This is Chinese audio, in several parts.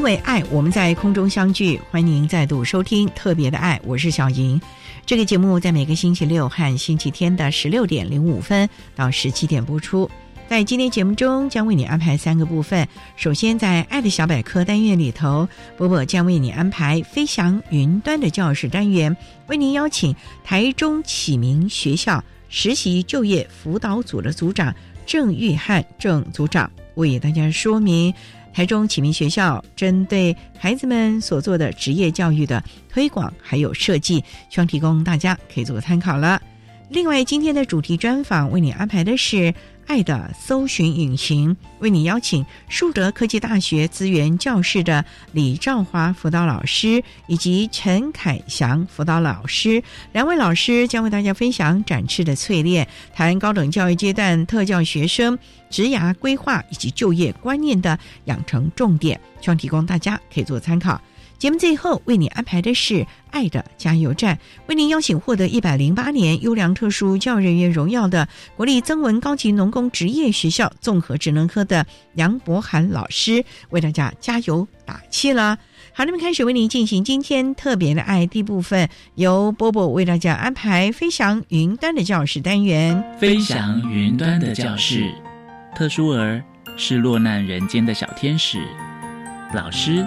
因为爱，我们在空中相聚。欢迎您再度收听《特别的爱》，我是小莹。这个节目在每个星期六和星期天的十六点零五分到十七点播出。在今天节目中，将为你安排三个部分。首先，在“爱的小百科”单元里头，波波将为你安排“飞翔云端”的教室单元，为您邀请台中启明学校实习就业辅导组的组长郑玉汉郑组长为大家说明台中启明学校针对孩子们所做的职业教育的推广还有设计，希望提供大家可以做个参考了。另外，今天的主题专访为你安排的是。爱的搜寻引擎为你邀请树德科技大学资源教室的李兆华辅导老师以及陈凯祥辅导老师两位老师将为大家分享展翅的淬炼，谈高等教育阶段特教学生职涯规划以及就业观念的养成重点，希望提供大家可以做参考。节目最后为你安排的是“爱的加油站”，为您邀请获得一百零八年优良特殊教育人员荣耀的国立增文高级农工职业学校综合职能科的杨博涵老师为大家加油打气了。好，那么开始为您进行今天特别的爱第一部分，由波波为大家安排“飞翔云端”的教室单元。飞翔云端的教室，特殊儿是落难人间的小天使，老师。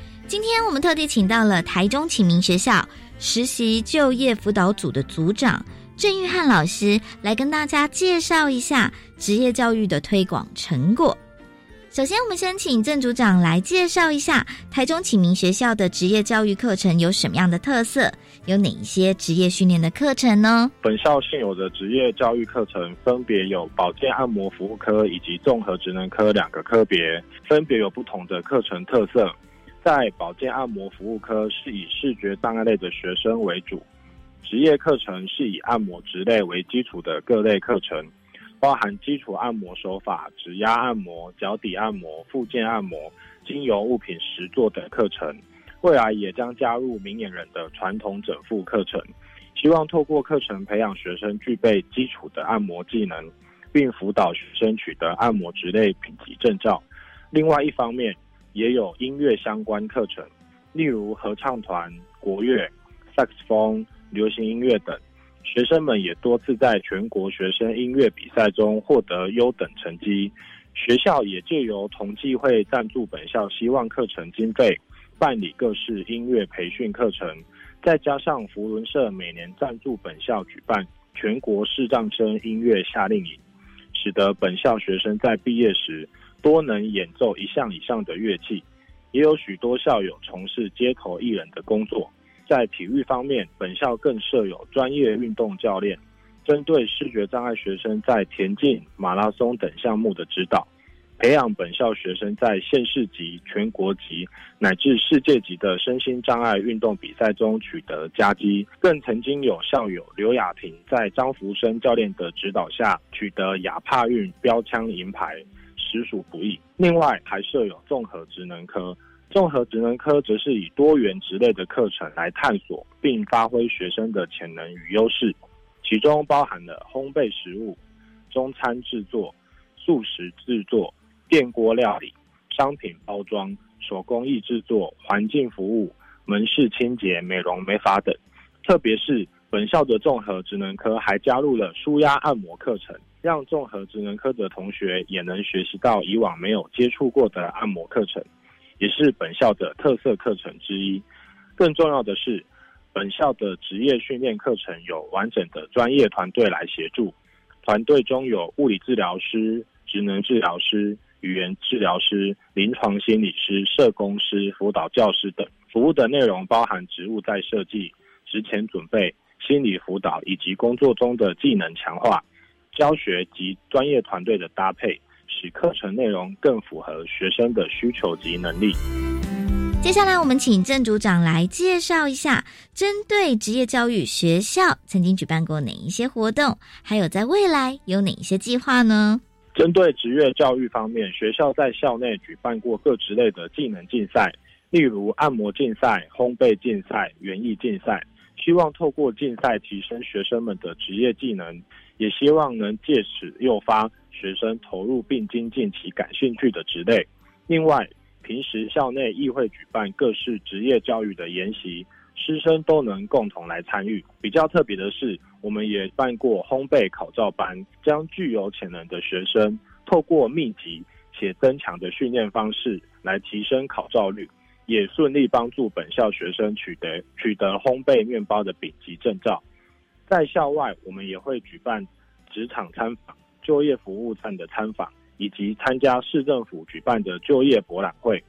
今天我们特地请到了台中启明学校实习就业辅导组的组长郑玉汉老师，来跟大家介绍一下职业教育的推广成果。首先，我们先请郑组长来介绍一下台中启明学校的职业教育课程有什么样的特色，有哪一些职业训练的课程呢？本校现有的职业教育课程分别有保健按摩服务科以及综合职能科两个科别，分别有不同的课程特色。在保健按摩服务科是以视觉障碍类的学生为主，职业课程是以按摩职类为基础的各类课程，包含基础按摩手法、指压按摩、脚底按摩、附件按摩、精油物品实作等课程。未来也将加入明眼人的传统整复课程，希望透过课程培养学生具备基础的按摩技能，并辅导学生取得按摩职类品级证照。另外一方面，也有音乐相关课程，例如合唱团、国乐、萨克斯风、流行音乐等。学生们也多次在全国学生音乐比赛中获得优等成绩。学校也借由同济会赞助本校希望课程经费，办理各式音乐培训课程。再加上福伦社每年赞助本校举办全国视障生音乐夏令营，使得本校学生在毕业时。多能演奏一项以上的乐器，也有许多校友从事街头艺人的工作。在体育方面，本校更设有专业运动教练，针对视觉障碍学生在田径、马拉松等项目的指导。培养本校学生在县市级、全国级乃至世界级的身心障碍运动比赛中取得佳绩。更曾经有校友刘雅婷在张福生教练的指导下取得亚帕运标枪银牌，实属不易。另外还设有综合职能科，综合职能科则是以多元职类的课程来探索并发挥学生的潜能与优势，其中包含了烘焙食物、中餐制作、素食制作。电锅料理、商品包装、手工艺制作、环境服务、门市清洁、美容美发等。特别是本校的综合职能科还加入了舒压按摩课程，让综合职能科的同学也能学习到以往没有接触过的按摩课程，也是本校的特色课程之一。更重要的是，本校的职业训练课程有完整的专业团队来协助，团队中有物理治疗师、职能治疗师。语言治疗师、临床心理师、社工师、辅导教师等服务的内容包含职务在设计、职前准备、心理辅导以及工作中的技能强化、教学及专业团队的搭配，使课程内容更符合学生的需求及能力。接下来，我们请郑组长来介绍一下，针对职业教育学校曾经举办过哪一些活动，还有在未来有哪一些计划呢？针对职业教育方面，学校在校内举办过各职类的技能竞赛，例如按摩竞赛、烘焙竞赛、园艺竞赛，希望透过竞赛提升学生们的职业技能，也希望能借此诱发学生投入并精进其感兴趣的职类。另外，平时校内亦会举办各式职业教育的研习。师生都能共同来参与。比较特别的是，我们也办过烘焙考照班，将具有潜能的学生透过密集且增强的训练方式来提升考照率，也顺利帮助本校学生取得取得烘焙面包的丙级证照。在校外，我们也会举办职场参访、就业服务站的参访，以及参加市政府举办的就业博览会，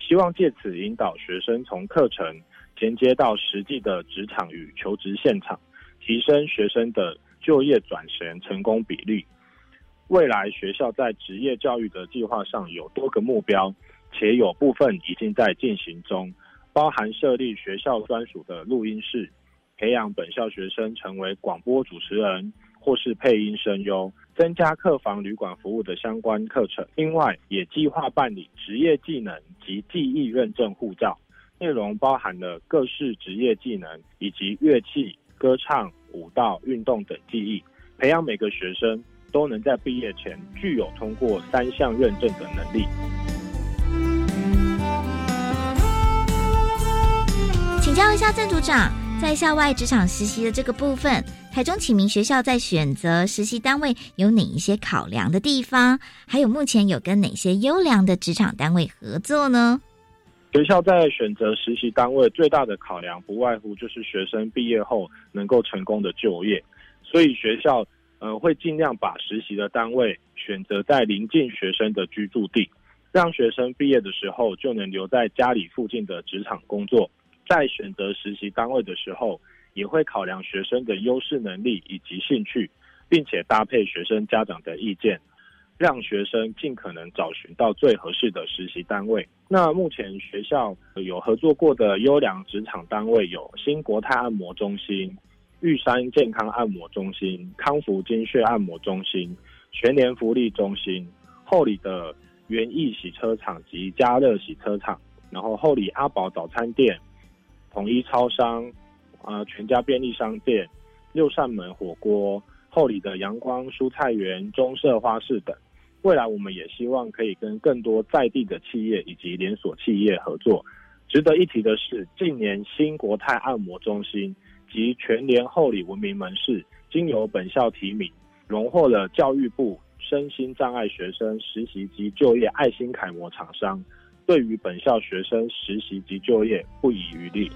希望借此引导学生从课程。衔接到实际的职场与求职现场，提升学生的就业转型成功比率。未来学校在职业教育的计划上有多个目标，且有部分已经在进行中，包含设立学校专属的录音室，培养本校学生成为广播主持人或是配音声优，增加客房旅馆服务的相关课程。另外，也计划办理职业技能及技艺认证护照。内容包含了各式职业技能以及乐器、歌唱、舞蹈、运动等技艺，培养每个学生都能在毕业前具有通过三项认证的能力。请教一下郑组长，在校外职场实习的这个部分，台中启明学校在选择实习单位有哪一些考量的地方？还有目前有跟哪些优良的职场单位合作呢？学校在选择实习单位最大的考量，不外乎就是学生毕业后能够成功的就业，所以学校呃会尽量把实习的单位选择在临近学生的居住地，让学生毕业的时候就能留在家里附近的职场工作。在选择实习单位的时候，也会考量学生的优势能力以及兴趣，并且搭配学生家长的意见。让学生尽可能找寻到最合适的实习单位。那目前学校有合作过的优良职场单位有新国泰按摩中心、玉山健康按摩中心、康福精血按摩中心、全联福利中心、后里的园艺洗车场及加热洗车场，然后后里阿宝早餐店、统一超商、啊全家便利商店、六扇门火锅、后里的阳光蔬菜园、中社花市等。未来我们也希望可以跟更多在地的企业以及连锁企业合作。值得一提的是，近年新国泰按摩中心及全联厚礼文明门市，经由本校提名，荣获了教育部身心障碍学生实习及就业爱心楷模厂商，对于本校学生实习及就业不遗余力。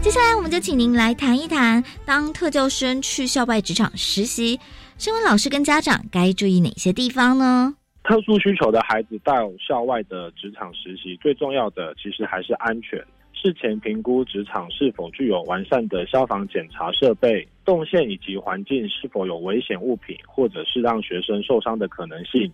接下来，我们就请您来谈一谈，当特教生去校外职场实习。身为老师跟家长，该注意哪些地方呢？特殊需求的孩子到校外的职场实习，最重要的其实还是安全。事前评估职场是否具有完善的消防检查设备，动线以及环境是否有危险物品，或者是让学生受伤的可能性。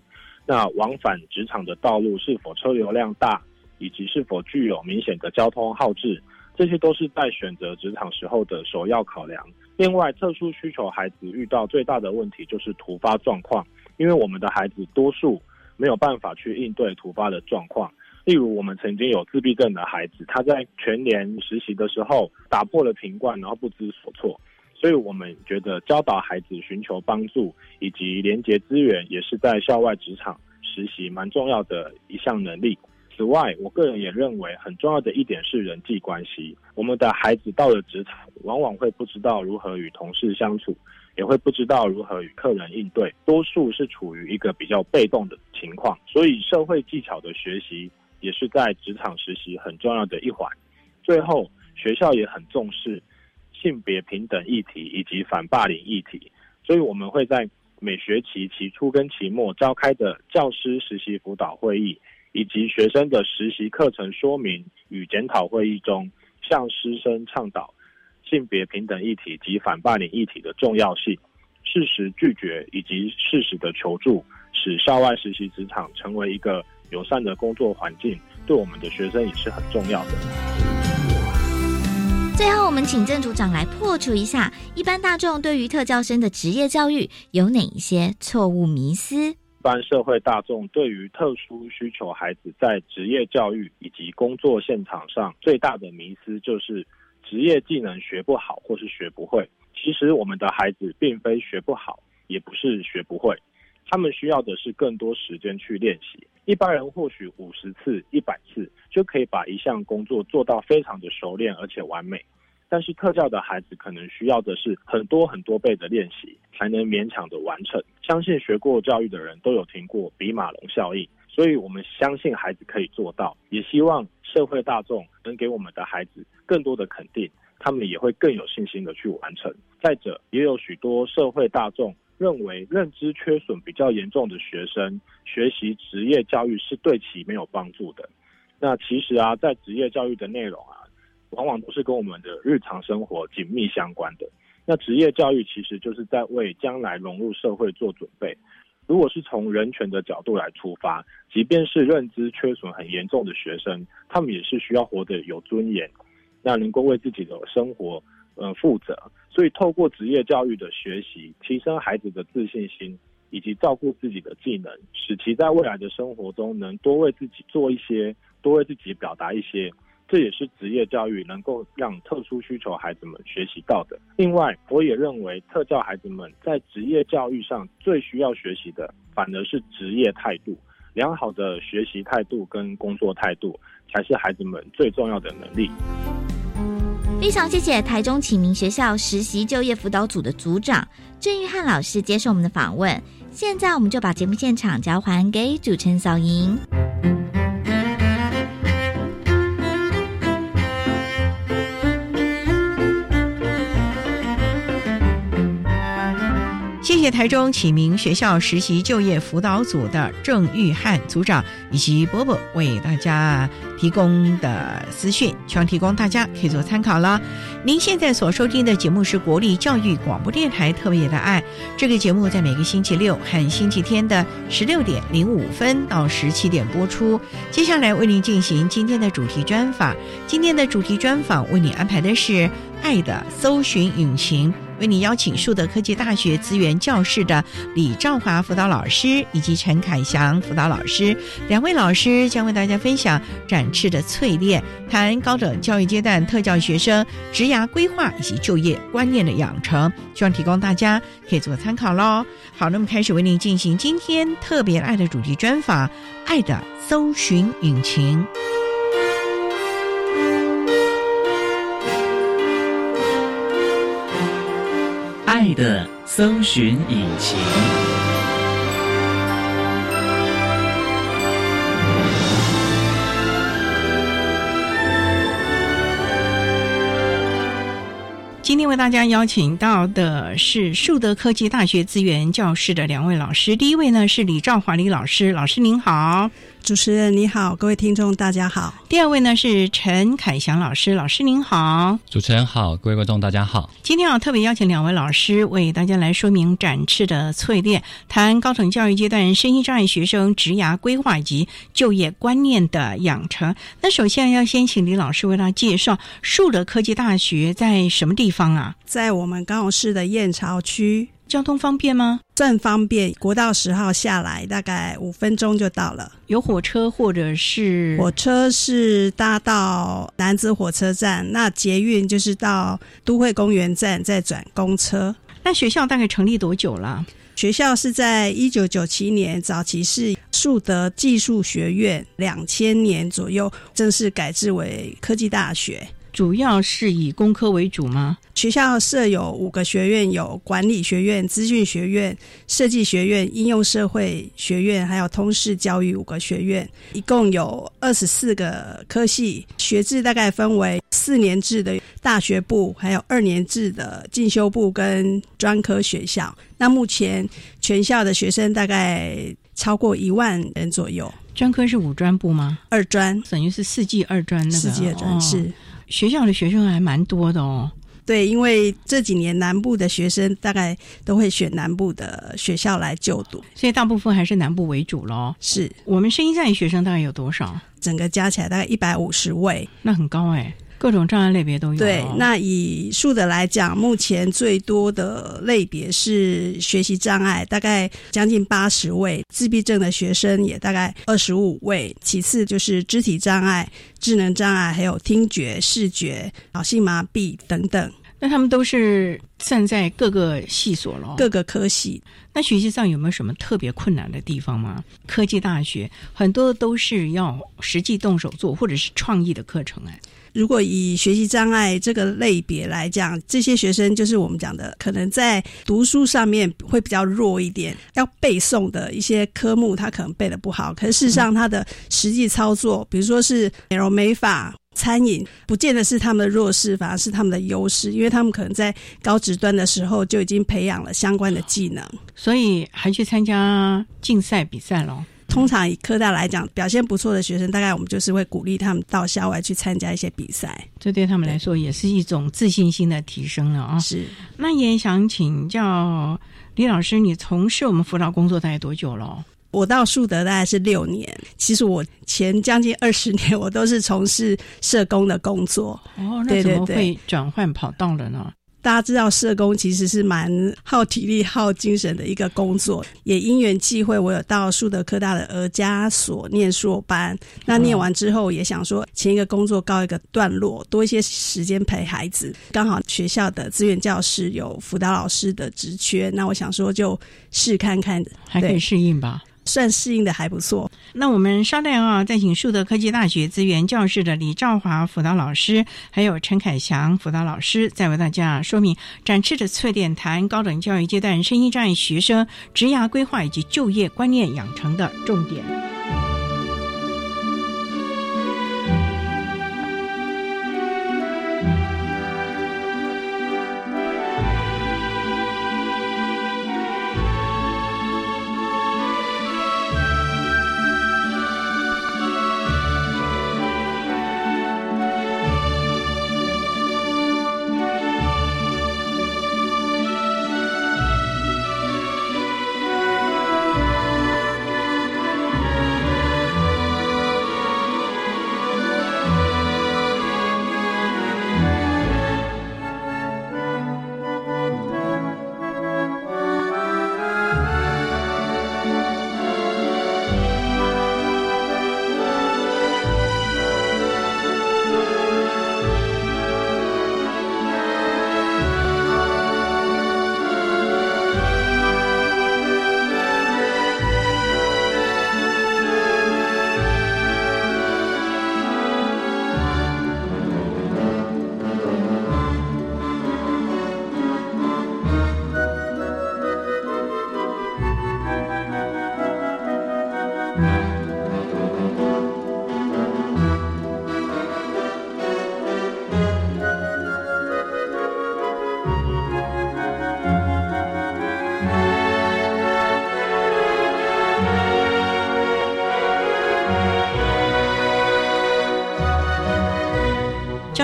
那往返职场的道路是否车流量大，以及是否具有明显的交通耗志，这些都是在选择职场时候的首要考量。另外，特殊需求孩子遇到最大的问题就是突发状况，因为我们的孩子多数没有办法去应对突发的状况。例如，我们曾经有自闭症的孩子，他在全年实习的时候打破了瓶罐，然后不知所措。所以我们觉得教导孩子寻求帮助以及连接资源，也是在校外职场实习蛮重要的一项能力。此外，我个人也认为很重要的一点是人际关系。我们的孩子到了职场，往往会不知道如何与同事相处，也会不知道如何与客人应对，多数是处于一个比较被动的情况。所以，社会技巧的学习也是在职场实习很重要的一环。最后，学校也很重视。性别平等议题以及反霸凌议题，所以我们会在每学期期初跟期末召开的教师实习辅导会议，以及学生的实习课程说明与检讨会议中，向师生倡导性别平等议题及反霸凌议题的重要性，适时拒绝以及适时的求助，使校外实习职场成为一个友善的工作环境，对我们的学生也是很重要的。最后，我们请郑组长来破除一下一般大众对于特教生的职业教育有哪一些错误迷思。一般社会大众对于特殊需求孩子在职业教育以及工作现场上最大的迷思就是职业技能学不好或是学不会。其实我们的孩子并非学不好，也不是学不会，他们需要的是更多时间去练习。一般人或许五十次、一百次就可以把一项工作做到非常的熟练而且完美，但是特教的孩子可能需要的是很多很多倍的练习才能勉强的完成。相信学过教育的人都有听过比马龙效应，所以我们相信孩子可以做到，也希望社会大众能给我们的孩子更多的肯定，他们也会更有信心的去完成。再者，也有许多社会大众。认为认知缺损比较严重的学生学习职业教育是对其没有帮助的。那其实啊，在职业教育的内容啊，往往都是跟我们的日常生活紧密相关的。那职业教育其实就是在为将来融入社会做准备。如果是从人权的角度来出发，即便是认知缺损很严重的学生，他们也是需要活得有尊严，那能够为自己的生活。呃，负责，所以透过职业教育的学习，提升孩子的自信心，以及照顾自己的技能，使其在未来的生活中能多为自己做一些，多为自己表达一些。这也是职业教育能够让特殊需求孩子们学习到的。另外，我也认为特教孩子们在职业教育上最需要学习的，反而是职业态度。良好的学习态度跟工作态度，才是孩子们最重要的能力。非常谢谢台中启明学校实习就业辅导组的组长郑玉汉老师接受我们的访问。现在我们就把节目现场交还给主持人小莹。谢谢台中启明学校实习就业辅导组的郑玉汉组长以及波波为大家提供的资讯，希望提供大家可以做参考了。您现在所收听的节目是国立教育广播电台特别的爱，这个节目在每个星期六和星期天的十六点零五分到十七点播出。接下来为您进行今天的主题专访，今天的主题专访为您安排的是爱的搜寻引擎。为你邀请树德科技大学资源教室的李兆华辅导老师以及陈凯祥辅导老师两位老师将为大家分享展翅的淬炼，谈高等教育阶段特教学生职涯规划以及就业观念的养成，希望提供大家可以做参考喽。好，那么开始为您进行今天特别爱的主题专访，《爱的搜寻引擎》。爱的搜寻引擎。今天为大家邀请到的是树德科技大学资源教室的两位老师。第一位呢是李兆华李老师，老师您好。主持人你好，各位听众大家好。第二位呢是陈凯祥老师，老师您好。主持人好，各位观众大家好。今天啊特别邀请两位老师为大家来说明展翅的淬炼，谈高等教育阶段身心障碍学生职涯规划以及就业观念的养成。那首先要先请李老师为大家介绍树德科技大学在什么地方啊？在我们高雄市的燕巢区。交通方便吗？正方便，国道十号下来大概五分钟就到了。有火车或者是火车是搭到南子火车站，那捷运就是到都会公园站再转公车。那学校大概成立多久了？学校是在一九九七年，早期是树德技术学院，两千年左右正式改制为科技大学。主要是以工科为主吗？学校设有五个学院，有管理学院、资讯学院、设计学院、应用社会学院，还有通识教育五个学院，一共有二十四个科系。学制大概分为四年制的大学部，还有二年制的进修部跟专科学校。那目前全校的学生大概超过一万人左右。专科是五专部吗？二专等于是四季二专那个。四季二专是。学校的学生还蛮多的哦，对，因为这几年南部的学生大概都会选南部的学校来就读，所以大部分还是南部为主喽。是我们声音在学生大概有多少？整个加起来大概一百五十位，那很高哎。各种障碍类别都有。对，那以数的来讲，目前最多的类别是学习障碍，大概将近八十位；自闭症的学生也大概二十五位。其次就是肢体障碍、智能障碍，还有听觉、视觉、脑性麻痹等等。那他们都是站在各个系所了，各个科系。那学习上有没有什么特别困难的地方吗？科技大学很多都是要实际动手做，或者是创意的课程哎。如果以学习障碍这个类别来讲，这些学生就是我们讲的，可能在读书上面会比较弱一点，要背诵的一些科目他可能背的不好。可是事实上，他的实际操作，比如说是美容美发、餐饮，不见得是他们的弱势，反而是他们的优势，因为他们可能在高职端的时候就已经培养了相关的技能，所以还去参加竞赛比赛喽。通常以科大来讲，表现不错的学生，大概我们就是会鼓励他们到校外去参加一些比赛，这对他们来说也是一种自信心的提升了啊。是，那也想请教李老师，你从事我们辅导工作大概多久了？我到树德大概是六年，其实我前将近二十年我都是从事社工的工作。哦，那怎么会转换跑道了呢？大家知道，社工其实是蛮耗体力、耗精神的一个工作。也因缘际会，我有到树德科大的儿家所念硕班。那念完之后，也想说前一个工作告一个段落，多一些时间陪孩子。刚好学校的资源教师有辅导老师的职缺，那我想说就试看看，还可以适应吧。算适应的还不错。那我们稍待啊，再请树德科技大学资源教室的李兆华辅导老师，还有陈凯祥辅导老师，再为大家说明展翅的翠点谈高等教育阶段身心障碍学生职涯规划以及就业观念养成的重点。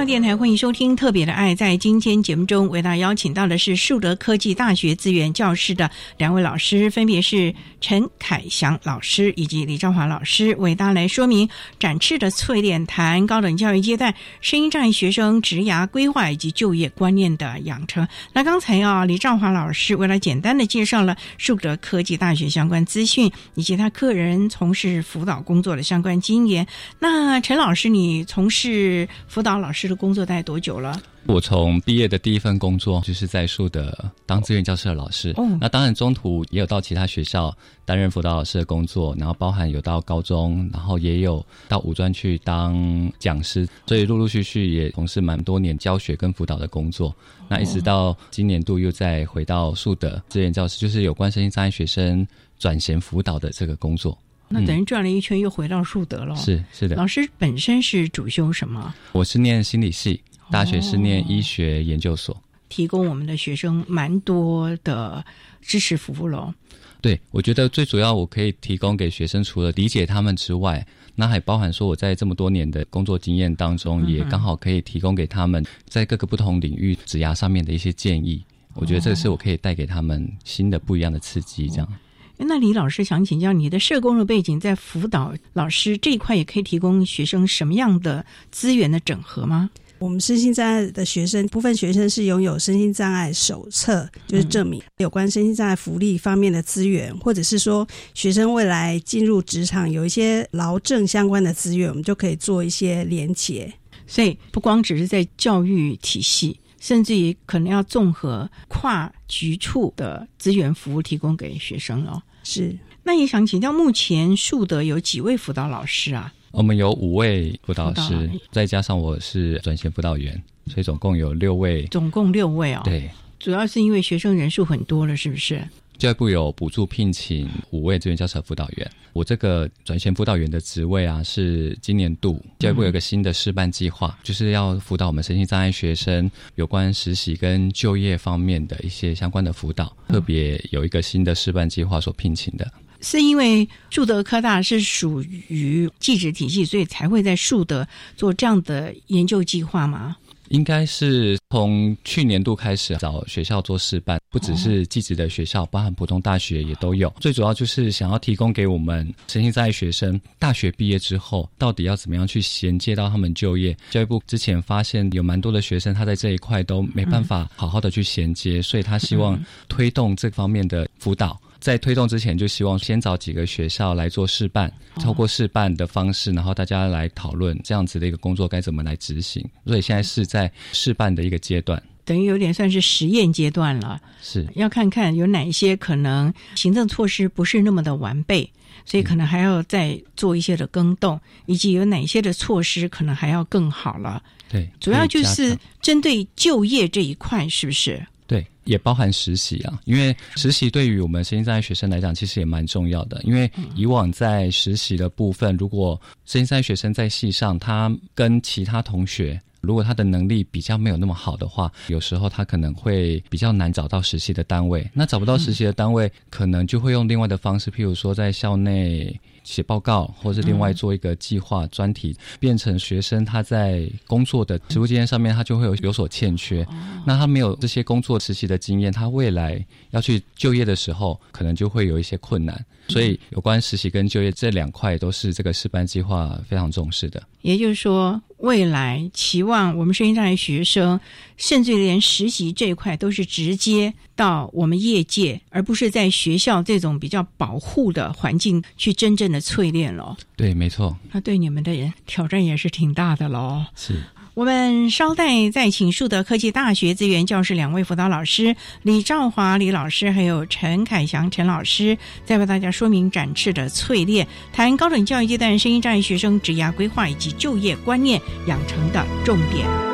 电台欢迎收听《特别的爱》。在今天节目中，为大家邀请到的是树德科技大学资源教室的两位老师，分别是陈凯祥老师以及李兆华老师，为大家来说明展翅的淬炼，谈高等教育阶段声音障碍学生职涯规划以及就业观念的养成。那刚才啊，李兆华老师为了简单的介绍了树德科技大学相关资讯以及他个人从事辅导工作的相关经验。那陈老师，你从事辅导老师的工作大概多久了？我从毕业的第一份工作就是在树德当志愿教师的老师。哦那当然中途也有到其他学校担任辅导老师的工作，然后包含有到高中，然后也有到五专去当讲师，所以陆陆续续也从事蛮多年教学跟辅导的工作。那一直到今年度又再回到树德志愿教师，就是有关身心障碍学生转衔辅导的这个工作。那等于转了一圈又回到树德了。是是的，老师本身是主修什么？我是念心理系，大学是念医学研究所。提供我们的学生蛮多的支持服务喽。对，我觉得最主要我可以提供给学生，除了理解他们之外，那还包含说我在这么多年的工作经验当中，也刚好可以提供给他们在各个不同领域职涯上面的一些建议。我觉得这个是我可以带给他们新的不一样的刺激，这样。那李老师想请教你的社工的背景，在辅导老师这一块，也可以提供学生什么样的资源的整合吗？我们身心障碍的学生，部分学生是拥有身心障碍手册，就是证明有关身心障碍福利方面的资源，或者是说学生未来进入职场有一些劳政相关的资源，我们就可以做一些连结。所以不光只是在教育体系，甚至于可能要综合跨局处的资源服务提供给学生哦。是，那也想请教，目前树德有几位辅导老师啊？我们有五位辅导辅导师，再加上我是转衔辅导员，所以总共有六位。总共六位哦。，对，主要是因为学生人数很多了，是不是？教育部有补助聘请五位志愿教师辅导员。我这个转衔辅导员的职位啊，是今年度教育部有一个新的示范计划，就是要辅导我们身心障碍学生有关实习跟就业方面的一些相关的辅导，特别有一个新的示范计划所聘请的。是因为树德科大是属于技职体系，所以才会在树德做这样的研究计划吗？应该是从去年度开始找学校做示范，不只是寄职的学校，包含普通大学也都有。最主要就是想要提供给我们身心障碍学生，大学毕业之后到底要怎么样去衔接到他们就业。教育部之前发现有蛮多的学生他在这一块都没办法好好的去衔接，所以他希望推动这方面的辅导。在推动之前，就希望先找几个学校来做示范，透过示范的方式，然后大家来讨论这样子的一个工作该怎么来执行。所以现在是在示范的一个阶段，等于有点算是实验阶段了，是要看看有哪一些可能行政措施不是那么的完备，所以可能还要再做一些的更动，以及有哪些的措施可能还要更好了。对，主要就是强针对就业这一块，是不是？对，也包含实习啊，因为实习对于我们身心障碍学生来讲，其实也蛮重要的。因为以往在实习的部分，如果身心障碍学生在系上，他跟其他同学。如果他的能力比较没有那么好的话，有时候他可能会比较难找到实习的单位。那找不到实习的单位，可能就会用另外的方式，譬如说在校内写报告，或是另外做一个计划专题，变成学生他在工作的实务经验上面，他就会有有所欠缺。那他没有这些工作实习的经验，他未来要去就业的时候，可能就会有一些困难。所以，有关实习跟就业这两块，都是这个示范计划非常重视的。也就是说，未来期望我们声音障碍学生，甚至连实习这一块都是直接到我们业界，而不是在学校这种比较保护的环境去真正的淬炼了。对，没错，那对你们的挑战也是挺大的喽。是。我们稍待再请树德科技大学资源教室两位辅导老师李兆华李老师，还有陈凯祥陈老师，再为大家说明展翅的淬炼，谈高等教育阶段声音障碍学生职涯规划以及就业观念养成的重点。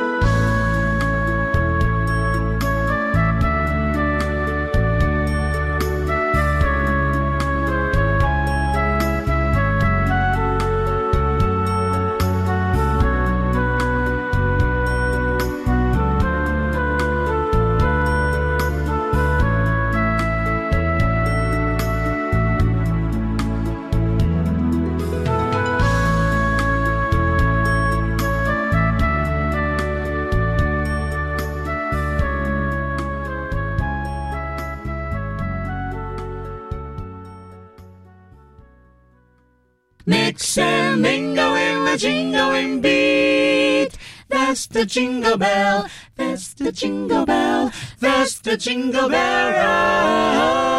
The jingle bell. That's the jingle bell. That's the jingle bell rock.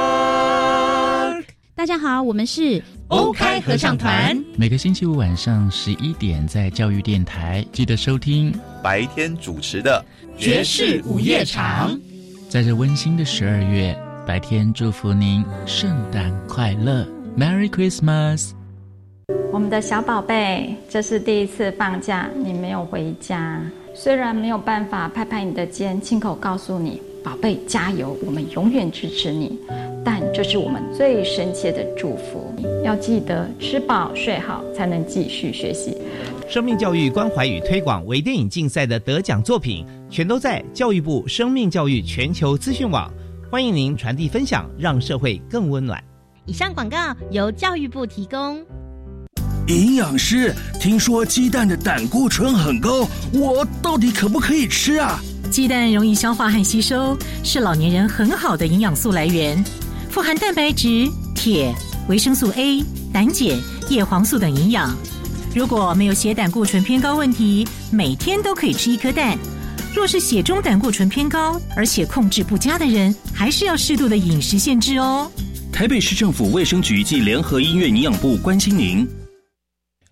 大家好，我们是 o 开合唱团。每个星期五晚上十一点，在教育电台记得收听白天主持的爵士午夜场。在这温馨的十二月，白天祝福您圣诞快乐，Merry Christmas。我们的小宝贝，这是第一次放假，你没有回家。虽然没有办法拍拍你的肩，亲口告诉你，宝贝加油，我们永远支持你，但这是我们最深切的祝福。要记得吃饱睡好，才能继续学习。生命教育关怀与推广微电影竞赛的得奖作品，全都在教育部生命教育全球资讯网。欢迎您传递分享，让社会更温暖。以上广告由教育部提供。营养师，听说鸡蛋的胆固醇很高，我到底可不可以吃啊？鸡蛋容易消化和吸收，是老年人很好的营养素来源，富含蛋白质、铁、维生素 A、胆碱、叶黄素等营养。如果没有血胆固醇偏高问题，每天都可以吃一颗蛋。若是血中胆固醇偏高，而且控制不佳的人，还是要适度的饮食限制哦。台北市政府卫生局暨联合医院营养部关心您。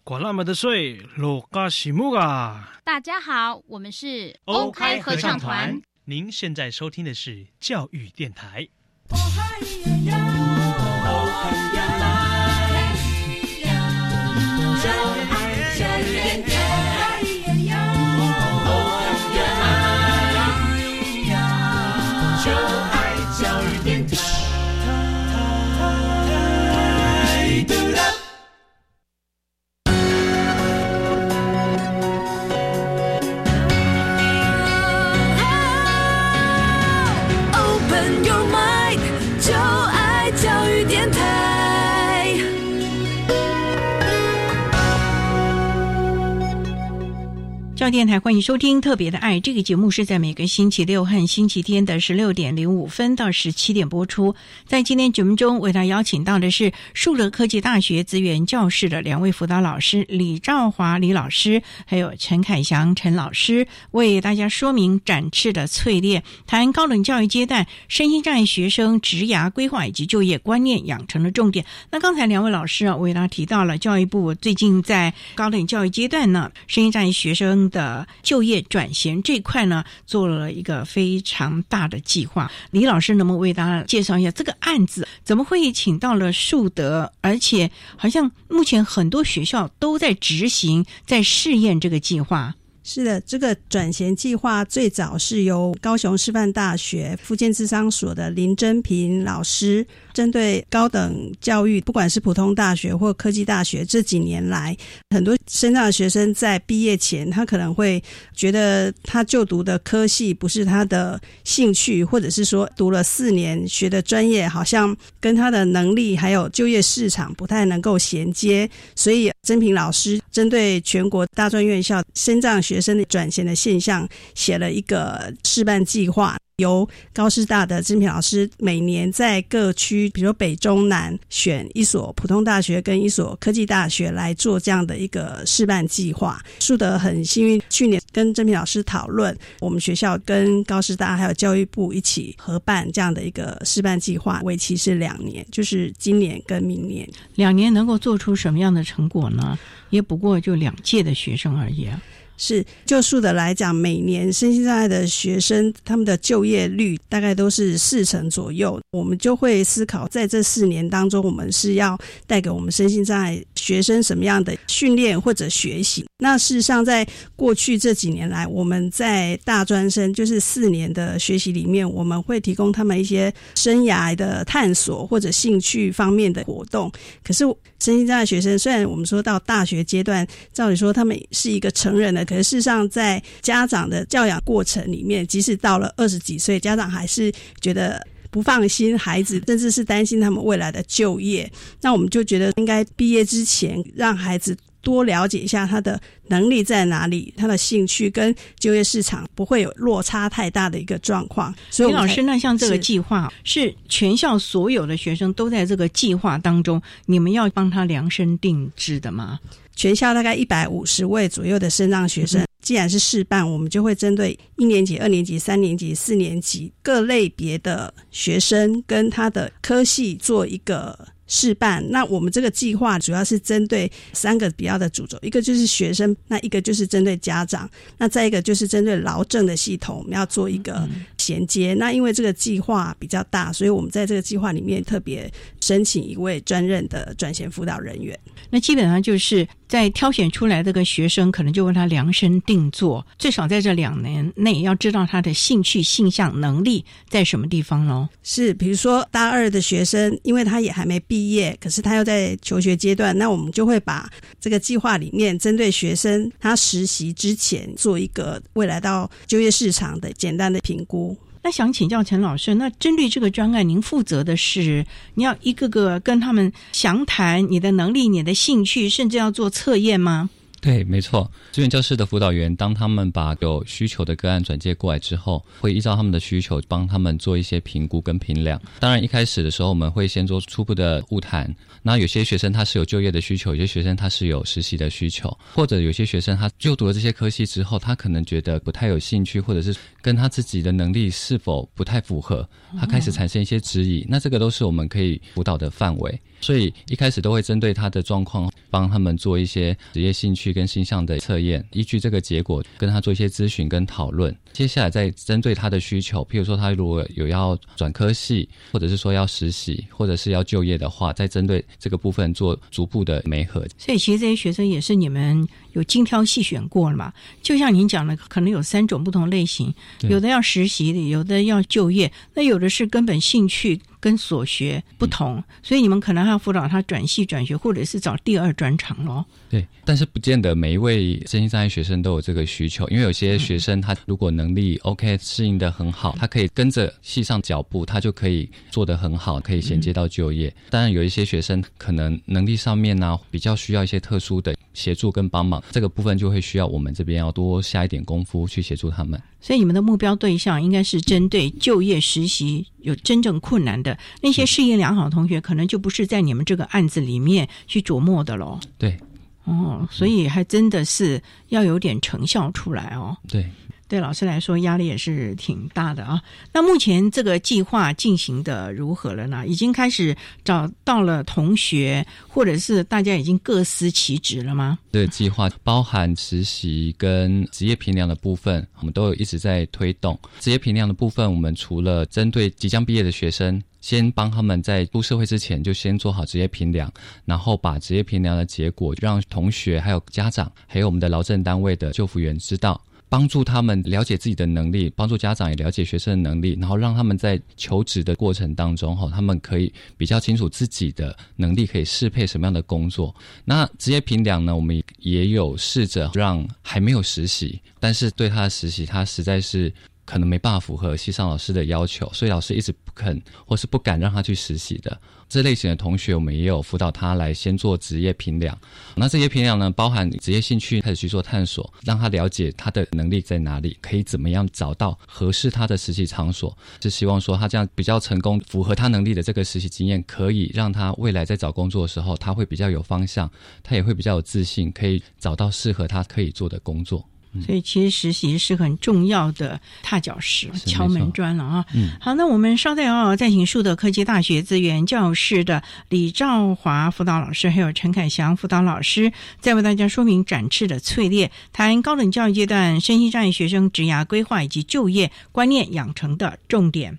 管那么的水，罗嘎西木啊！大家好，我们是 OK 合唱团。您现在收听的是教育电台。电台欢迎收听《特别的爱》这个节目，是在每个星期六和星期天的十六点零五分到十七点播出。在今天节目中，为大家邀请到的是树德科技大学资源教室的两位辅导老师李兆华李老师，还有陈凯祥陈老师，为大家说明展翅的淬炼，谈高等教育阶段身心障碍学生职涯规划以及就业观念养成的重点。那刚才两位老师啊，为大家提到了教育部最近在高等教育阶段呢，身心障碍学生的的就业转型这块呢，做了一个非常大的计划。李老师能不能为大家介绍一下这个案子？怎么会请到了树德？而且好像目前很多学校都在执行、在试验这个计划。是的，这个转型计划最早是由高雄师范大学福建智商所的林真平老师。针对高等教育，不管是普通大学或科技大学，这几年来，很多身上的学生在毕业前，他可能会觉得他就读的科系不是他的兴趣，或者是说读了四年学的专业，好像跟他的能力还有就业市场不太能够衔接。所以，曾平老师针对全国大专院校身障学生的转型的现象，写了一个示范计划。由高师大的甄平老师每年在各区，比如北中南，选一所普通大学跟一所科技大学来做这样的一个示范计划。树德很幸运，去年跟甄平老师讨论，我们学校跟高师大还有教育部一起合办这样的一个示范计划，为期是两年，就是今年跟明年两年能够做出什么样的成果呢？也不过就两届的学生而已。是就数的来讲，每年身心障碍的学生，他们的就业率大概都是四成左右。我们就会思考，在这四年当中，我们是要带给我们身心障碍学生什么样的训练或者学习？那事实上，在过去这几年来，我们在大专生就是四年的学习里面，我们会提供他们一些生涯的探索或者兴趣方面的活动。可是，身心障碍学生虽然我们说到大学阶段，照理说他们是一个成人的。可是事实上，在家长的教养过程里面，即使到了二十几岁，家长还是觉得不放心孩子，甚至是担心他们未来的就业。那我们就觉得，应该毕业之前让孩子多了解一下他的能力在哪里，他的兴趣跟就业市场不会有落差太大的一个状况。所以老师，那像这个计划是全校所有的学生都在这个计划当中，你们要帮他量身定制的吗？全校大概一百五十位左右的升障学生，既然是试办，我们就会针对一年级、二年级、三年级、四年级各类别的学生跟他的科系做一个。试办，那我们这个计划主要是针对三个比较的主轴，一个就是学生，那一个就是针对家长，那再一个就是针对劳政的系统，我们要做一个衔接。那因为这个计划比较大，所以我们在这个计划里面特别申请一位专任的转衔辅导人员。那基本上就是在挑选出来这个学生，可能就为他量身定做，最少在这两年内要知道他的兴趣、性向、能力在什么地方喽。是，比如说大二的学生，因为他也还没毕业，可是他又在求学阶段，那我们就会把这个计划里面针对学生他实习之前做一个未来到就业市场的简单的评估。想请教陈老师，那针对这个专案，您负责的是你要一个个跟他们详谈你的能力、你的兴趣，甚至要做测验吗？对，没错。志愿教室的辅导员，当他们把有需求的个案转接过来之后，会依照他们的需求帮他们做一些评估跟评量。当然，一开始的时候，我们会先做初步的物谈。那有些学生他是有就业的需求，有些学生他是有实习的需求，或者有些学生他就读了这些科系之后，他可能觉得不太有兴趣，或者是跟他自己的能力是否不太符合，他开始产生一些质疑。那这个都是我们可以辅导的范围。所以一开始都会针对他的状况，帮他们做一些职业兴趣跟形象的测验，依据这个结果跟他做一些咨询跟讨论。接下来再针对他的需求，譬如说他如果有要转科系，或者是说要实习，或者是要就业的话，再针对这个部分做逐步的媒合。所以其实这些学生也是你们有精挑细选过了嘛？就像您讲的，可能有三种不同类型，有的要实习的，有的要就业，那有的是根本兴趣跟所学不同，所以你们可能还要辅导他转系转学，或者是找第二专长咯。对，但是不见得每一位身心障碍学生都有这个需求，因为有些学生他如果能力 OK 适应的很好，他可以跟着系上脚步，他就可以做得很好，可以衔接到就业。当然有一些学生可能能力上面呢、比较需要一些特殊的协助跟帮忙，这个部分就会需要我们这边要多下一点功夫去协助他们。所以你们的目标对象应该是针对就业实习有真正困难的那些适应良好的同学，可能就不是在你们这个案子里面去琢磨的喽。对，哦，所以还真的是要有点成效出来哦。对。对老师来说，压力也是挺大的啊。那目前这个计划进行的如何了呢？已经开始找到了同学，或者是大家已经各司其职了吗？这个计划包含实习跟职业评量的部分，我们都有一直在推动。职业评量的部分，我们除了针对即将毕业的学生，先帮他们在入社会之前就先做好职业评量，然后把职业评量的结果让同学、还有家长、还有我们的劳政单位的救辅员知道。帮助他们了解自己的能力，帮助家长也了解学生的能力，然后让他们在求职的过程当中，哈，他们可以比较清楚自己的能力可以适配什么样的工作。那职业评量呢，我们也有试着让还没有实习，但是对他的实习，他实在是可能没办法符合系上老师的要求，所以老师一直不肯或是不敢让他去实习的。这类型的同学，我们也有辅导他来先做职业评量。那这些评量呢，包含职业兴趣开始去做探索，让他了解他的能力在哪里，可以怎么样找到合适他的实习场所。是希望说他这样比较成功、符合他能力的这个实习经验，可以让他未来在找工作的时候，他会比较有方向，他也会比较有自信，可以找到适合他可以做的工作。所以其实实习是很重要的踏脚石、敲门砖了啊。嗯，好，那我们稍待哦，再请树德科技大学资源教室的李兆华辅导老师，还有陈凯祥辅导老师，再为大家说明展翅的淬炼，谈高等教育阶段身心障碍学生职涯规划以及就业观念养成的重点。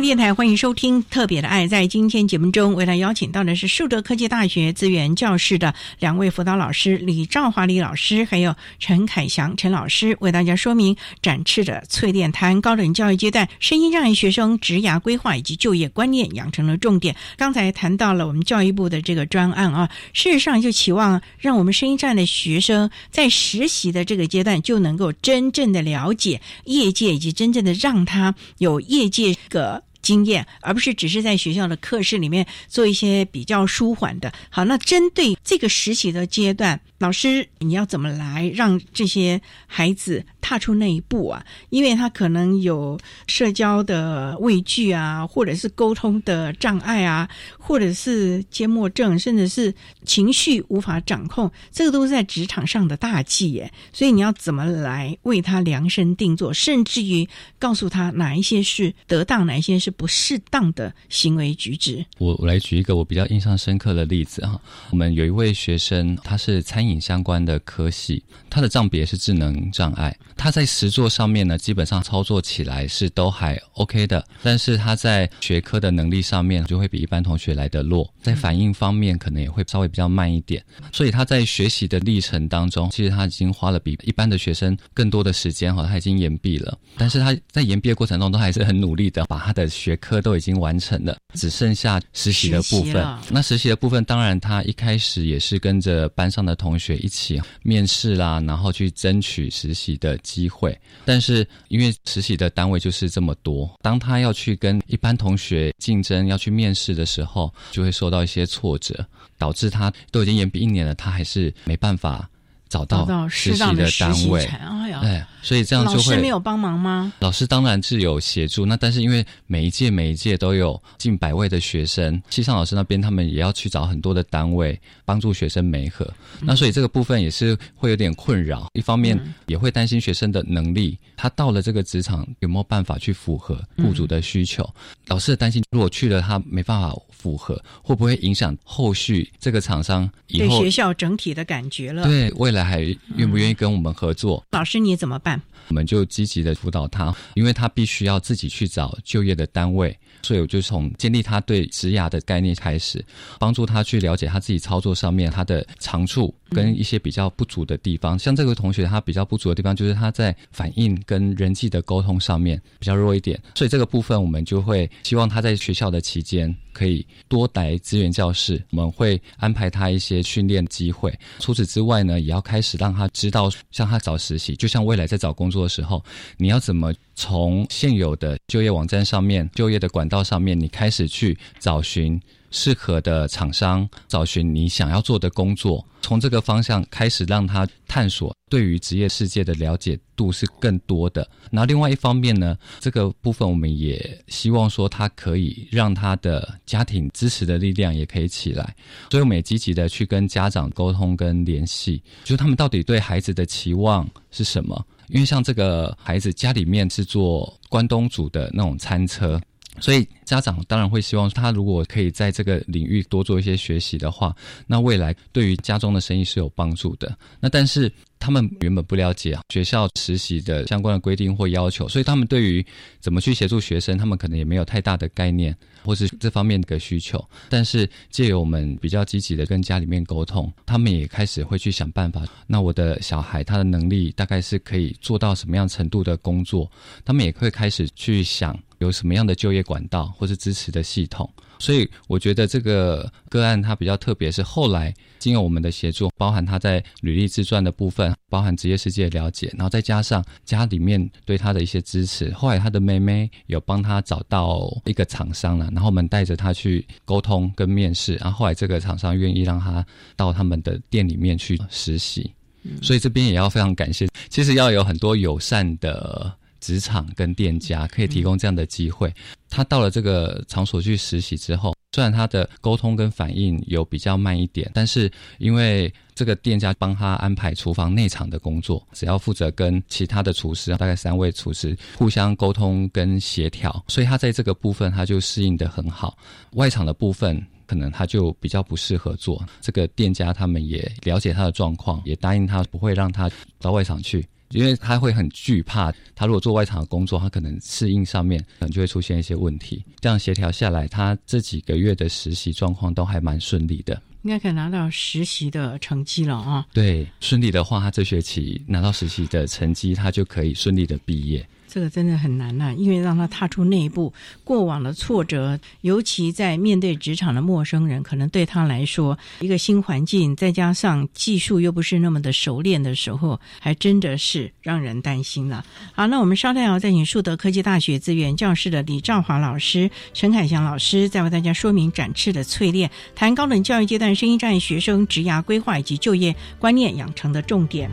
电台欢迎收听《特别的爱》。在今天节目中，为大家邀请到的是树德科技大学资源教室的两位辅导老师李兆华李老师，还有陈凯祥陈老师，为大家说明展翅的淬炼谈高等教育阶段声音障碍学生职涯规划以及就业观念养成的重点。刚才谈到了我们教育部的这个专案啊，事实上就期望让我们声音障碍的学生在实习的这个阶段就能够真正的了解业界，以及真正的让他有业界个。经验，而不是只是在学校的课室里面做一些比较舒缓的。好，那针对这个实习的阶段，老师你要怎么来让这些孩子踏出那一步啊？因为他可能有社交的畏惧啊，或者是沟通的障碍啊，或者是缄默症，甚至是情绪无法掌控，这个都是在职场上的大忌耶。所以你要怎么来为他量身定做，甚至于告诉他哪一些是得当，哪一些是。不适当的行为举止。我我来举一个我比较印象深刻的例子啊。我们有一位学生，他是餐饮相关的科系，他的障别是智能障碍。他在实作上面呢，基本上操作起来是都还 OK 的，但是他在学科的能力上面就会比一般同学来得弱，在反应方面可能也会稍微比较慢一点。所以他在学习的历程当中，其实他已经花了比一般的学生更多的时间哈，他已经延毕了。但是他在延毕的过程中，都还是很努力的把他的。学科都已经完成了，只剩下实习的部分。那实习的部分，当然他一开始也是跟着班上的同学学一起面试啦，然后去争取实习的机会。但是因为实习的单位就是这么多，当他要去跟一般同学竞争要去面试的时候，就会受到一些挫折，导致他都已经延毕一年了，他还是没办法。找到实习的单位，哎，所以这样就会老师没有帮忙吗？老师当然是有协助，那但是因为每一届每一届都有近百位的学生，气象老师那边他们也要去找很多的单位帮助学生媒合，那所以这个部分也是会有点困扰。一方面也会担心学生的能力，他到了这个职场有没有办法去符合雇主的需求？老师的担心，如果去了他没办法符合，会不会影响后续这个厂商以后学校整体的感觉了？对未来。还愿不愿意跟我们合作？老师，你怎么办？我们就积极的辅导他，因为他必须要自己去找就业的单位，所以我就从建立他对职涯的概念开始，帮助他去了解他自己操作上面他的长处跟一些比较不足的地方。像这个同学，他比较不足的地方就是他在反应跟人际的沟通上面比较弱一点，所以这个部分我们就会希望他在学校的期间。可以多来资源教室，我们会安排他一些训练机会。除此之外呢，也要开始让他知道，像他找实习，就像未来在找工作的时候，你要怎么从现有的就业网站上面、就业的管道上面，你开始去找寻。适合的厂商，找寻你想要做的工作，从这个方向开始让他探索，对于职业世界的了解度是更多的。那另外一方面呢，这个部分我们也希望说，他可以让他的家庭支持的力量也可以起来。所以我们也积极的去跟家长沟通跟联系，就他们到底对孩子的期望是什么？因为像这个孩子家里面是做关东煮的那种餐车。所以家长当然会希望他如果可以在这个领域多做一些学习的话，那未来对于家中的生意是有帮助的。那但是他们原本不了解学校实习的相关的规定或要求，所以他们对于怎么去协助学生，他们可能也没有太大的概念或是这方面的需求。但是借由我们比较积极的跟家里面沟通，他们也开始会去想办法。那我的小孩他的能力大概是可以做到什么样程度的工作，他们也会开始去想。有什么样的就业管道或是支持的系统？所以我觉得这个个案它比较特别，是后来经由我们的协助，包含他在履历自传的部分，包含职业世界了解，然后再加上家里面对他的一些支持。后来他的妹妹有帮他找到一个厂商了，然后我们带着他去沟通跟面试，然后后来这个厂商愿意让他到他们的店里面去实习。所以这边也要非常感谢，其实要有很多友善的。职场跟店家可以提供这样的机会。他到了这个场所去实习之后，虽然他的沟通跟反应有比较慢一点，但是因为这个店家帮他安排厨房内场的工作，只要负责跟其他的厨师，大概三位厨师互相沟通跟协调，所以他在这个部分他就适应的很好。外场的部分可能他就比较不适合做。这个店家他们也了解他的状况，也答应他不会让他到外场去。因为他会很惧怕，他如果做外场的工作，他可能适应上面可能就会出现一些问题。这样协调下来，他这几个月的实习状况都还蛮顺利的。应该可以拿到实习的成绩了啊！对，顺利的话，他这学期拿到实习的成绩，他就可以顺利的毕业。这个真的很难呐，因为让他踏出那一步，过往的挫折，尤其在面对职场的陌生人，可能对他来说一个新环境，再加上技术又不是那么的熟练的时候，还真的是让人担心了。好，那我们稍待要再请树德科技大学资源教室的李兆华老师、陈凯祥老师，再为大家说明展翅的淬炼，谈高等教育阶段声音障碍学生职涯规划以及就业观念养成的重点。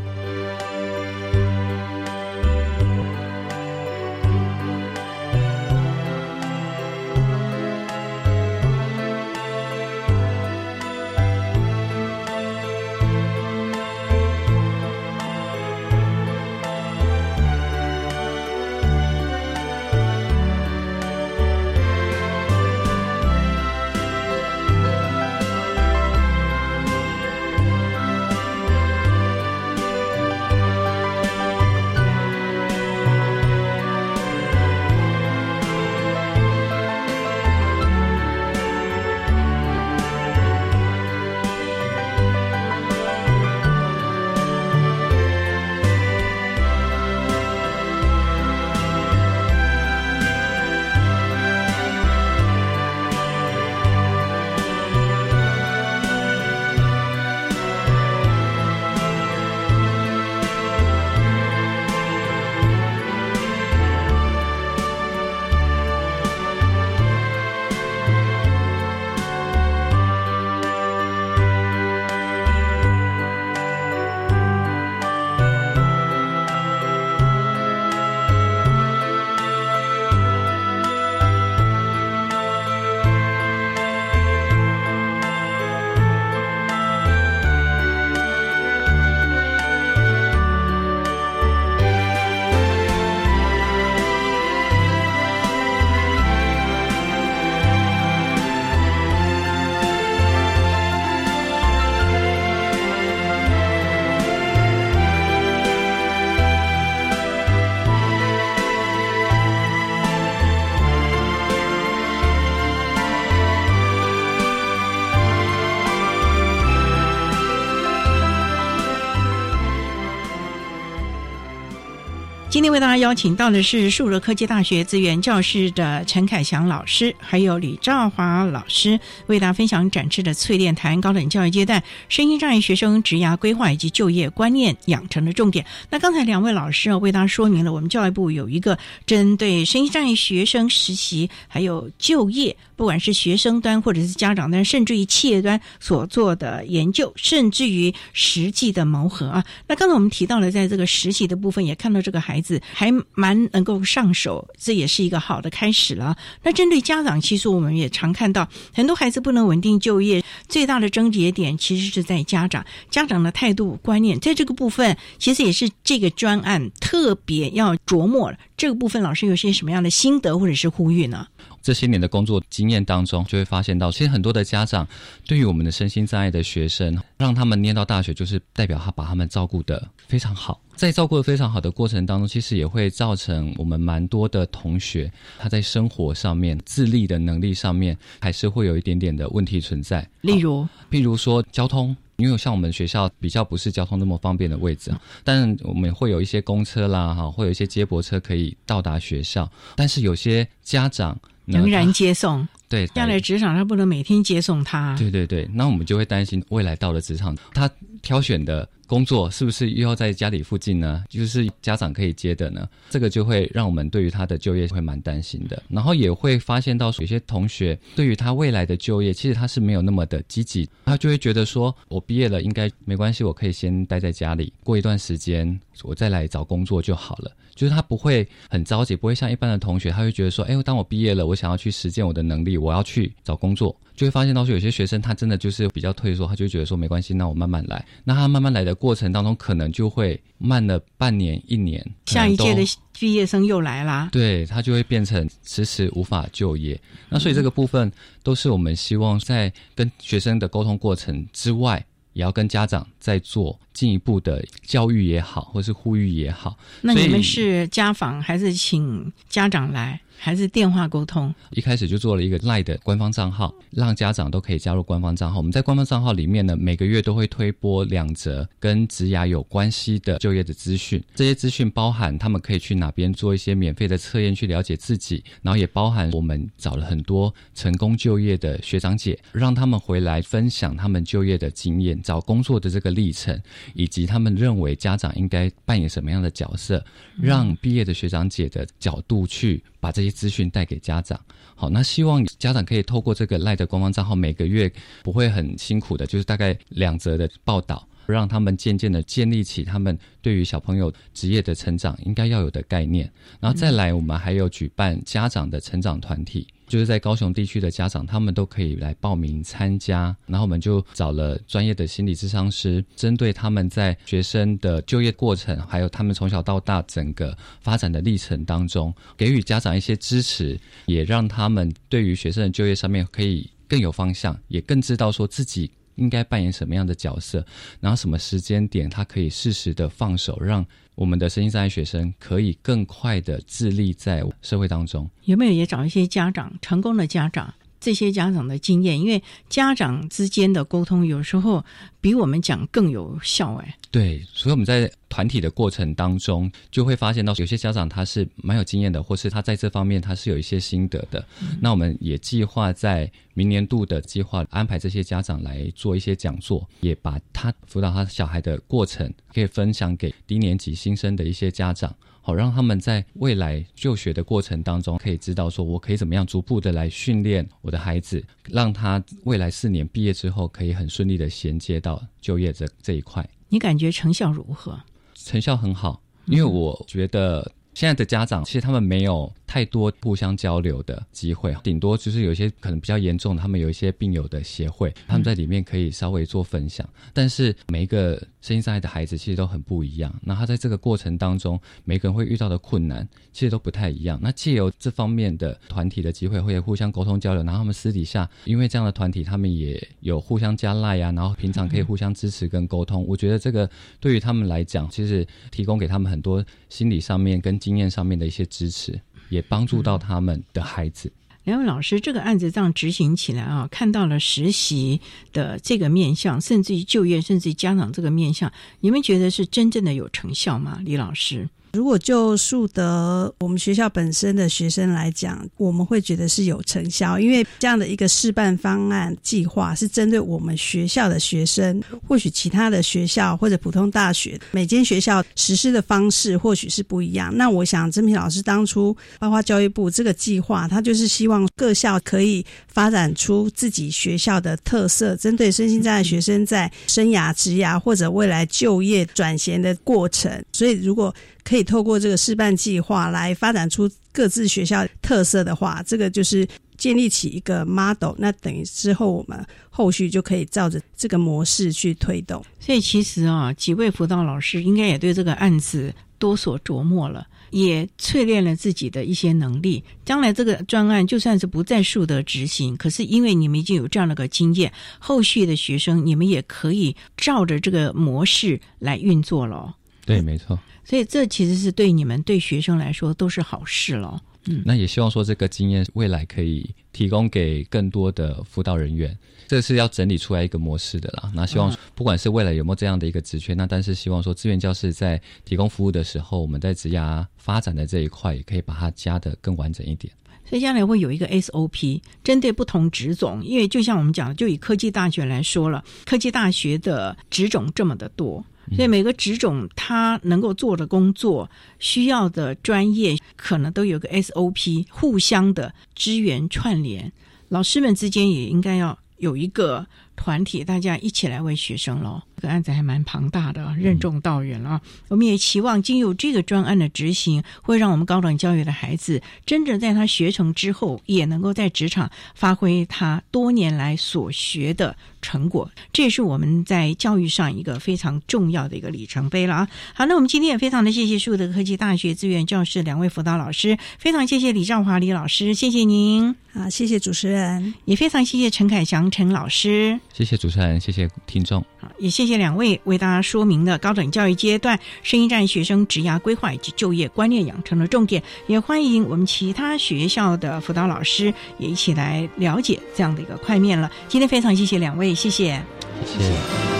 今天为大家邀请到的是树德科技大学资源教室的陈凯祥老师，还有李兆华老师，为大家分享展翅的淬炼谈高等教育阶段身心障碍学生职涯规划以及就业观念养成的重点。那刚才两位老师啊，为大家说明了我们教育部有一个针对身心障碍学生实习还有就业，不管是学生端或者是家长端，甚至于企业端所做的研究，甚至于实际的谋合啊。那刚才我们提到了，在这个实习的部分，也看到这个孩子。还蛮能够上手，这也是一个好的开始了。那针对家长，其实我们也常看到很多孩子不能稳定就业，最大的症结点其实是在家长，家长的态度观念，在这个部分其实也是这个专案特别要琢磨。这个部分老师有些什么样的心得或者是呼吁呢？这些年的工作经验当中，就会发现到，其实很多的家长对于我们的身心障碍的学生，让他们念到大学，就是代表他把他们照顾的非常好。在照顾的非常好的过程当中，其实也会造成我们蛮多的同学，他在生活上面自立的能力上面，还是会有一点点的问题存在。例如，譬如说交通，因为像我们学校比较不是交通那么方便的位置啊，但我们会有一些公车啦，哈，会有一些接驳车可以到达学校，但是有些家长。仍然接送，对，将来职场他不能每天接送他。对对对，那我们就会担心未来到了职场，他挑选的工作是不是又要在家里附近呢？就是家长可以接的呢？这个就会让我们对于他的就业会蛮担心的。然后也会发现到有些同学对于他未来的就业，其实他是没有那么的积极，他就会觉得说，我毕业了应该没关系，我可以先待在家里，过一段时间我再来找工作就好了。就是他不会很着急，不会像一般的同学，他会觉得说，哎，当我毕业了，我想要去实践我的能力，我要去找工作，就会发现到说，有些学生他真的就是比较退缩，他就觉得说没关系，那我慢慢来。那他慢慢来的过程当中，可能就会慢了半年、一年，下一届的毕业生又来啦，对他就会变成迟迟无法就业。那所以这个部分都是我们希望在跟学生的沟通过程之外。也要跟家长再做进一步的教育也好，或是呼吁也好。那你们是家访还是请家长来，还是电话沟通？一开始就做了一个赖的官方账号，让家长都可以加入官方账号。我们在官方账号里面呢，每个月都会推播两则跟职涯有关系的就业的资讯。这些资讯包含他们可以去哪边做一些免费的测验，去了解自己，然后也包含我们找了很多成功就业的学长姐，让他们回来分享他们就业的经验、找工作的这个历程，以及他们认为家长应该扮演什么样的角色，让毕业的学长姐的角度去把这些资讯带给家长。好，那希望家长可以透过这个赖的官方账号，每个月不会很辛苦的，就是大概两则的报道，让他们渐渐的建立起他们对于小朋友职业的成长应该要有的概念。然后再来，我们还有举办家长的成长团体。就是在高雄地区的家长，他们都可以来报名参加。然后我们就找了专业的心理咨商师，针对他们在学生的就业过程，还有他们从小到大整个发展的历程当中，给予家长一些支持，也让他们对于学生的就业上面可以更有方向，也更知道说自己应该扮演什么样的角色，然后什么时间点他可以适时的放手，让我们的身心障碍学生可以更快的自立在社会当中。有没有也找一些家长成功的家长？这些家长的经验，因为家长之间的沟通有时候比我们讲更有效。哎，对，所以我们在团体的过程当中，就会发现到有些家长他是蛮有经验的，或是他在这方面他是有一些心得的。那我们也计划在明年度的计划安排这些家长来做一些讲座，也把他辅导他小孩的过程可以分享给低年级新生的一些家长。好，让他们在未来就学的过程当中，可以知道说，我可以怎么样逐步的来训练我的孩子，让他未来四年毕业之后，可以很顺利的衔接到就业这这一块。你感觉成效如何？成效很好，因为我觉得现在的家长其实他们没有太多互相交流的机会，顶多就是有一些可能比较严重的，他们有一些病友的协会，他们在里面可以稍微做分享。但是每一个身心障碍的孩子其实都很不一样，那他在这个过程当中，每个人会遇到的困难其实都不太一样。那借由这方面的团体的机会，会互相沟通交流，然后他们私底下因为这样的团体，他们也有互相加赖啊，然后平常可以互相支持跟沟通。我觉得这个对于他们来讲，其实提供给他们很多心理上面跟经验上面的一些支持，也帮助到他们的孩子。两位老师，这个案子这样执行起来啊，看到了实习的这个面相，甚至于就业，甚至于家长这个面相，你们觉得是真正的有成效吗？李老师？如果就树德我们学校本身的学生来讲，我们会觉得是有成效，因为这样的一个示范方案计划是针对我们学校的学生，或许其他的学校或者普通大学，每间学校实施的方式或许是不一样。那我想，曾平老师当初包括教育部这个计划，他就是希望各校可以发展出自己学校的特色，针对身心障碍学生在生涯、职涯或者未来就业转型的过程。所以，如果可以透过这个示范计划来发展出各自学校特色的话，这个就是建立起一个 model。那等于之后我们后续就可以照着这个模式去推动。所以其实啊，几位辅导老师应该也对这个案子多所琢磨了，也淬炼了自己的一些能力。将来这个专案就算是不再树德执行，可是因为你们已经有这样的个经验，后续的学生你们也可以照着这个模式来运作了。对，没错。所以这其实是对你们对学生来说都是好事了。嗯，那也希望说这个经验未来可以提供给更多的辅导人员，这是要整理出来一个模式的啦。那希望不管是未来有没有这样的一个职缺，那但是希望说志愿教师在提供服务的时候，我们在职涯发展的这一块也可以把它加的更完整一点。所以将来会有一个 SOP，针对不同职种，因为就像我们讲的，就以科技大学来说了，科技大学的职种这么的多。所以每个职种他能够做的工作需要的专业，可能都有个 SOP，互相的支援串联。老师们之间也应该要有一个团体，大家一起来为学生喽。这个案子还蛮庞大的，任重道远了。我们也期望经由这个专案的执行，会让我们高等教育的孩子，真正在他学成之后，也能够在职场发挥他多年来所学的成果。这也是我们在教育上一个非常重要的一个里程碑了啊！好，那我们今天也非常的谢谢树德科技大学资源教室两位辅导老师，非常谢谢李兆华李老师，谢谢您啊，谢谢主持人，也非常谢谢陈凯祥陈老师，谢谢主持人，谢谢听众，好，也谢。谢谢两位为大家说明了高等教育阶段生一站学生职涯规划以及就业观念养成的重点，也欢迎我们其他学校的辅导老师也一起来了解这样的一个块面了。今天非常谢谢两位，谢谢，谢谢。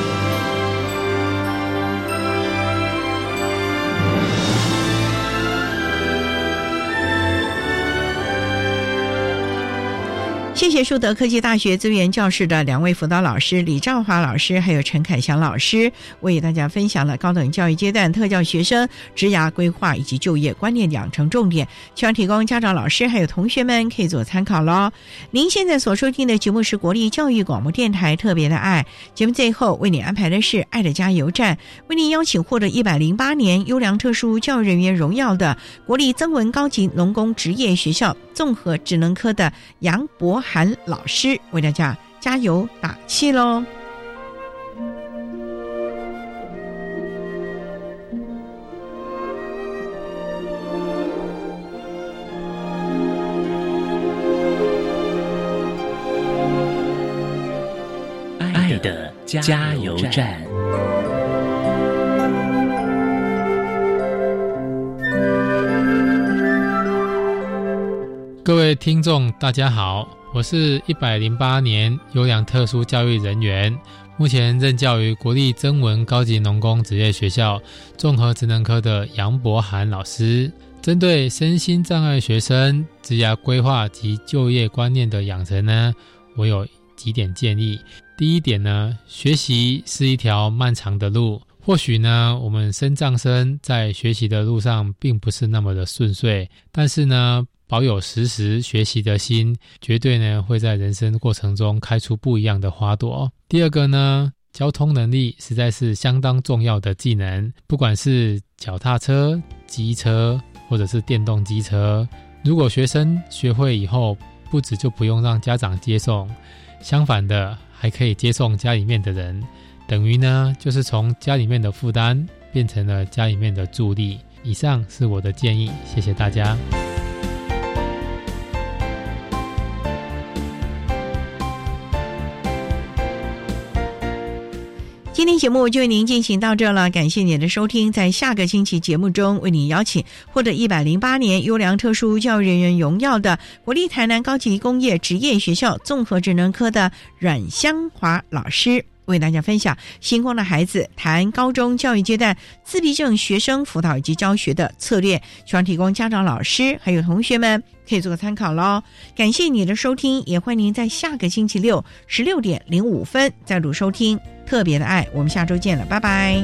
谢树德科技大学资源教室的两位辅导老师李兆华老师还有陈凯祥老师，为大家分享了高等教育阶段特教学生职涯规划以及就业观念养成重点，希望提供家长、老师还有同学们可以做参考喽。您现在所收听的节目是国立教育广播电台特别的爱节目，最后为你安排的是爱的加油站，为您邀请获得一百零八年优良特殊教育人员荣耀的国立增文高级农工职业学校综合职能科的杨博涵。韩老师为大家加油打气喽！爱的加油站。各位听众，大家好。我是一百零八年优良特殊教育人员，目前任教于国立增文高级农工职业学校综合职能科的杨博涵老师。针对身心障碍学生职业规划及就业观念的养成呢，我有几点建议。第一点呢，学习是一条漫长的路，或许呢，我们身障生在学习的路上并不是那么的顺遂，但是呢。保有时时学习的心，绝对呢会在人生过程中开出不一样的花朵。第二个呢，交通能力实在是相当重要的技能，不管是脚踏车、机车或者是电动机车，如果学生学会以后，不止就不用让家长接送，相反的还可以接送家里面的人，等于呢就是从家里面的负担变成了家里面的助力。以上是我的建议，谢谢大家。今天节目就为您进行到这了，感谢您的收听。在下个星期节目中，为您邀请获得一百零八年优良特殊教育人员荣耀的国立台南高级工业职业学校综合职能科的阮香华老师，为大家分享星光的孩子谈高中教育阶段自闭症学生辅导以及教学的策略，希望提供家长、老师还有同学们可以做个参考喽。感谢你的收听，也欢迎您在下个星期六十六点零五分再度收听。特别的爱，我们下周见了，拜拜。